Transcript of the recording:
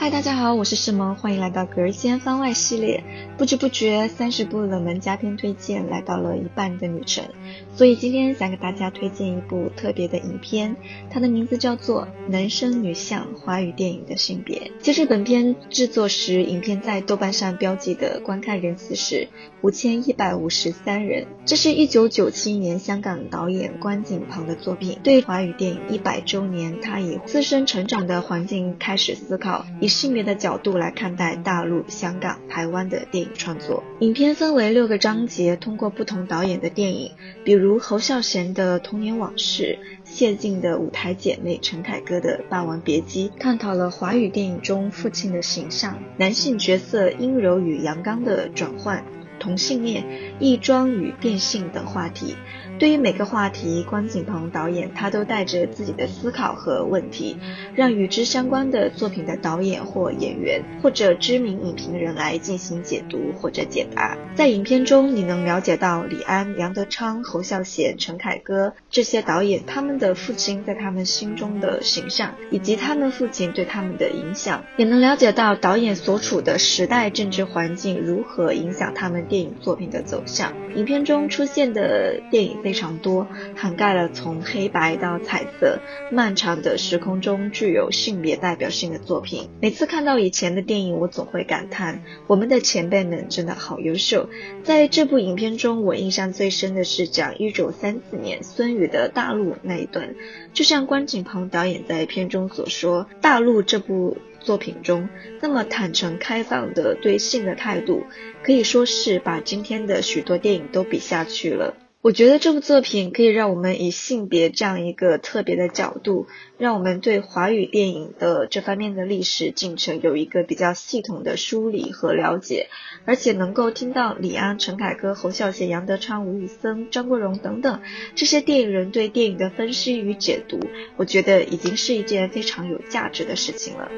嗨，大家好，我是世萌，欢迎来到格儿间番外系列。不知不觉，三十部冷门佳片推荐来到了一半的旅程，所以今天想给大家推荐一部特别的影片，它的名字叫做《男生女相：华语电影的性别》。其实本片制作时，影片在豆瓣上标记的观看人次是五千一百五十三人。这是一九九七年香港导演关锦鹏的作品，对华语电影一百周年，他以自身成长的环境开始思考。以性别的角度来看待大陆、香港、台湾的电影创作。影片分为六个章节，通过不同导演的电影，比如侯孝贤的《童年往事》，谢晋的《舞台姐妹》，陈凯歌的《霸王别姬》，探讨了华语电影中父亲的形象、男性角色阴柔与阳刚的转换。同性恋、异装与变性等话题，对于每个话题，关锦鹏导演他都带着自己的思考和问题，让与之相关的作品的导演或演员或者知名影评人来进行解读或者解答。在影片中，你能了解到李安、杨德昌、侯孝贤、陈凯歌这些导演他们的父亲在他们心中的形象，以及他们父亲对他们的影响，也能了解到导演所处的时代政治环境如何影响他们。电影作品的走向，影片中出现的电影非常多，涵盖了从黑白到彩色，漫长的时空中具有性别代表性的作品。每次看到以前的电影，我总会感叹，我们的前辈们真的好优秀。在这部影片中，我印象最深的是讲一九三四年孙宇的大陆那一段，就像关锦鹏导演在片中所说，大陆这部。作品中那么坦诚开放的对性的态度，可以说是把今天的许多电影都比下去了。我觉得这部作品可以让我们以性别这样一个特别的角度，让我们对华语电影的这方面的历史进程有一个比较系统的梳理和了解，而且能够听到李安、陈凯歌、侯孝贤、杨德昌、吴宇森、张国荣等等这些电影人对电影的分析与解读，我觉得已经是一件非常有价值的事情了。